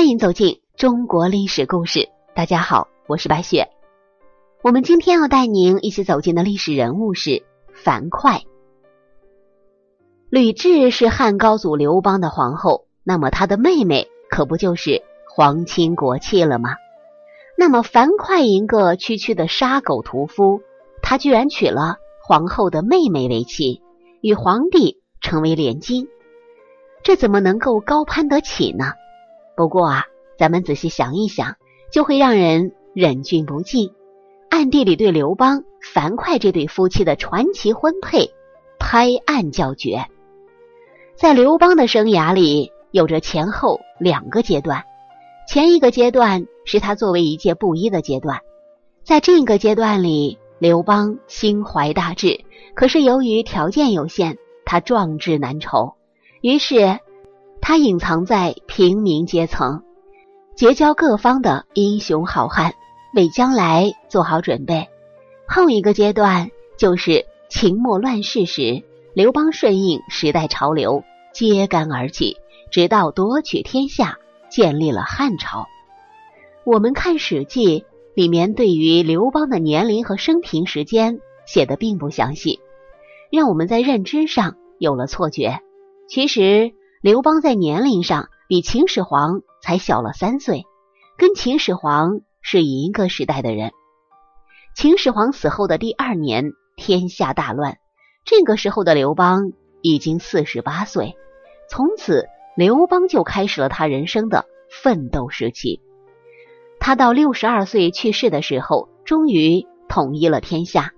欢迎走进中国历史故事。大家好，我是白雪。我们今天要带您一起走进的历史人物是樊哙。吕雉是汉高祖刘邦的皇后，那么她的妹妹可不就是皇亲国戚了吗？那么樊哙一个区区的杀狗屠夫，他居然娶了皇后的妹妹为妻，与皇帝成为连襟，这怎么能够高攀得起呢？不过啊，咱们仔细想一想，就会让人忍俊不禁，暗地里对刘邦、樊哙这对夫妻的传奇婚配拍案叫绝。在刘邦的生涯里，有着前后两个阶段。前一个阶段是他作为一介布衣的阶段，在这个阶段里，刘邦心怀大志，可是由于条件有限，他壮志难酬，于是。他隐藏在平民阶层，结交各方的英雄好汉，为将来做好准备。后一个阶段就是秦末乱世时，刘邦顺应时代潮流，揭竿而起，直到夺取天下，建立了汉朝。我们看《史记》里面对于刘邦的年龄和生平时间写的并不详细，让我们在认知上有了错觉。其实。刘邦在年龄上比秦始皇才小了三岁，跟秦始皇是一个时代的人。秦始皇死后的第二年，天下大乱，这个时候的刘邦已经四十八岁。从此，刘邦就开始了他人生的奋斗时期。他到六十二岁去世的时候，终于统一了天下，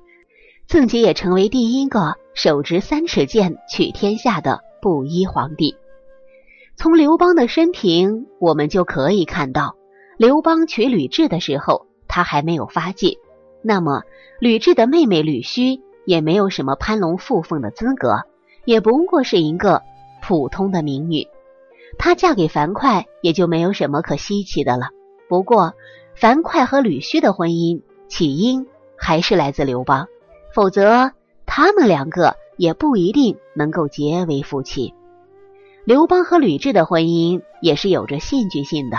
自己也成为第一个手执三尺剑取天下的布衣皇帝。从刘邦的生平，我们就可以看到，刘邦娶吕雉的时候，他还没有发迹。那么，吕雉的妹妹吕须也没有什么攀龙附凤的资格，也不过是一个普通的民女。她嫁给樊哙，也就没有什么可稀奇的了。不过，樊哙和吕须的婚姻起因还是来自刘邦，否则他们两个也不一定能够结为夫妻。刘邦和吕雉的婚姻也是有着戏剧性的。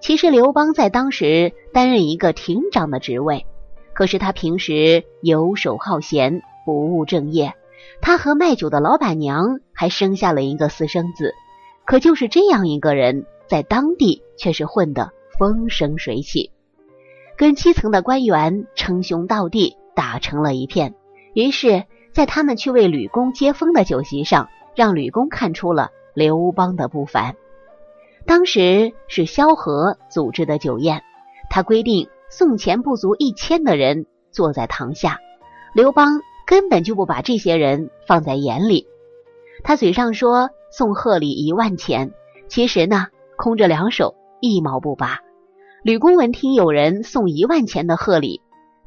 其实刘邦在当时担任一个亭长的职位，可是他平时游手好闲，不务正业。他和卖酒的老板娘还生下了一个私生子。可就是这样一个人，在当地却是混得风生水起，跟基层的官员称兄道弟，打成了一片。于是，在他们去为吕公接风的酒席上，让吕公看出了。刘邦的不凡，当时是萧何组织的酒宴，他规定送钱不足一千的人坐在堂下，刘邦根本就不把这些人放在眼里。他嘴上说送贺礼一万钱，其实呢空着两手一毛不拔。吕公闻听有人送一万钱的贺礼，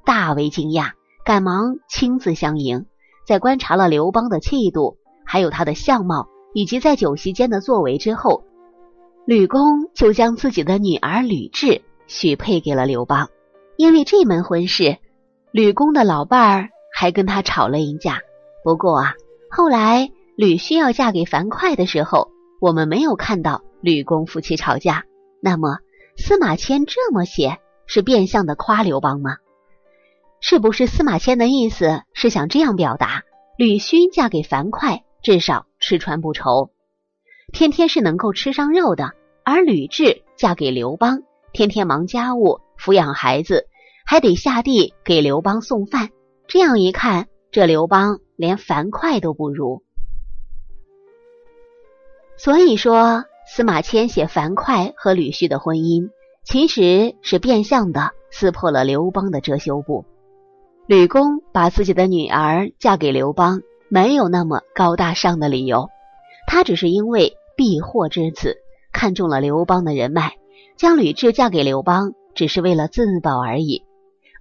大为惊讶，赶忙亲自相迎，在观察了刘邦的气度，还有他的相貌。以及在酒席间的作为之后，吕公就将自己的女儿吕雉许配给了刘邦。因为这门婚事，吕公的老伴儿还跟他吵了一架。不过啊，后来吕需要嫁给樊哙的时候，我们没有看到吕公夫妻吵架。那么司马迁这么写是变相的夸刘邦吗？是不是司马迁的意思是想这样表达：吕须嫁给樊哙？至少吃穿不愁，天天是能够吃上肉的。而吕雉嫁给刘邦，天天忙家务、抚养孩子，还得下地给刘邦送饭。这样一看，这刘邦连樊哙都不如。所以说，司马迁写樊哙和吕须的婚姻，其实是变相的撕破了刘邦的遮羞布。吕公把自己的女儿嫁给刘邦。没有那么高大上的理由，他只是因为避祸之子，看中了刘邦的人脉，将吕雉嫁给刘邦，只是为了自保而已。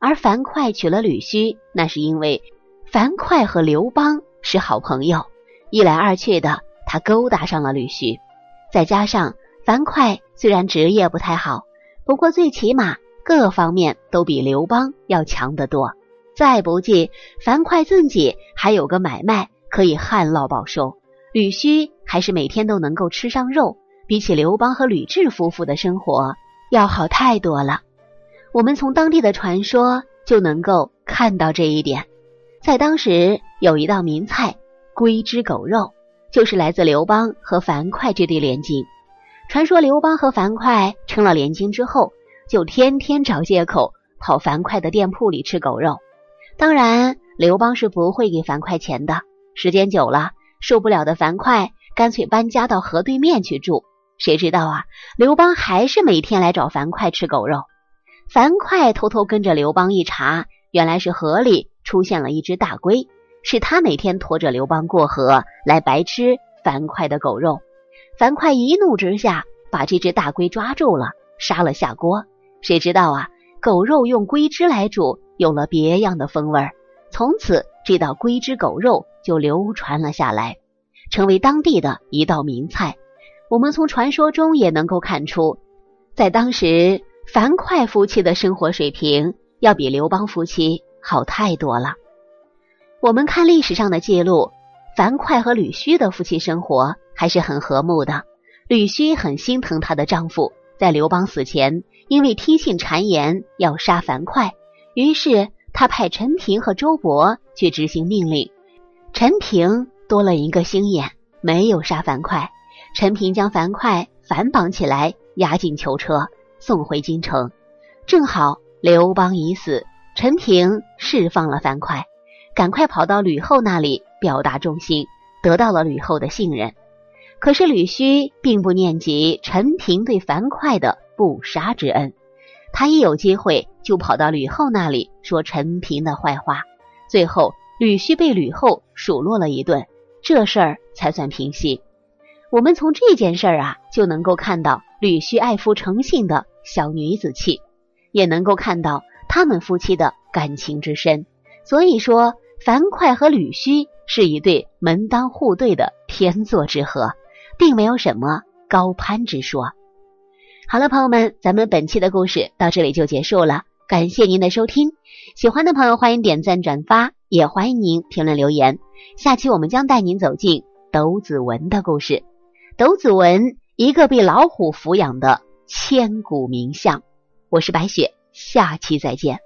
而樊哙娶了吕须，那是因为樊哙和刘邦是好朋友，一来二去的，他勾搭上了吕须。再加上樊哙虽然职业不太好，不过最起码各方面都比刘邦要强得多。再不济，樊哙自己还有个买卖可以旱涝保收，吕须还是每天都能够吃上肉，比起刘邦和吕雉夫妇的生活要好太多了。我们从当地的传说就能够看到这一点。在当时有一道名菜——龟之狗肉，就是来自刘邦和樊哙这对连襟。传说刘邦和樊哙成了连襟之后，就天天找借口跑樊哙的店铺里吃狗肉。当然，刘邦是不会给樊哙钱的。时间久了，受不了的樊哙干脆搬家到河对面去住。谁知道啊，刘邦还是每天来找樊哙吃狗肉。樊哙偷偷跟着刘邦一查，原来是河里出现了一只大龟，是他每天拖着刘邦过河来白吃樊哙的狗肉。樊哙一怒之下，把这只大龟抓住了，杀了下锅。谁知道啊，狗肉用龟汁来煮，有了别样的风味儿。从此，这道龟汁狗肉就流传了下来，成为当地的一道名菜。我们从传说中也能够看出，在当时，樊哙夫妻的生活水平要比刘邦夫妻好太多了。我们看历史上的记录，樊哙和吕须的夫妻生活还是很和睦的。吕须很心疼她的丈夫，在刘邦死前，因为听信谗言要杀樊哙，于是他派陈平和周勃去执行命令。陈平多了一个心眼，没有杀樊哙。陈平将樊哙反绑起来，押进囚车，送回京城。正好刘邦已死，陈平释放了樊哙，赶快跑到吕后那里表达忠心，得到了吕后的信任。可是吕须并不念及陈平对樊哙的不杀之恩，他一有机会就跑到吕后那里说陈平的坏话。最后吕须被吕后数落了一顿，这事儿才算平息。我们从这件事儿啊，就能够看到吕须爱夫成性的小女子气，也能够看到他们夫妻的感情之深。所以说，樊哙和吕须是一对门当户对的天作之合，并没有什么高攀之说。好了，朋友们，咱们本期的故事到这里就结束了，感谢您的收听。喜欢的朋友欢迎点赞转发，也欢迎您评论留言。下期我们将带您走进斗子文的故事。斗子文，一个被老虎抚养的千古名相。我是白雪，下期再见。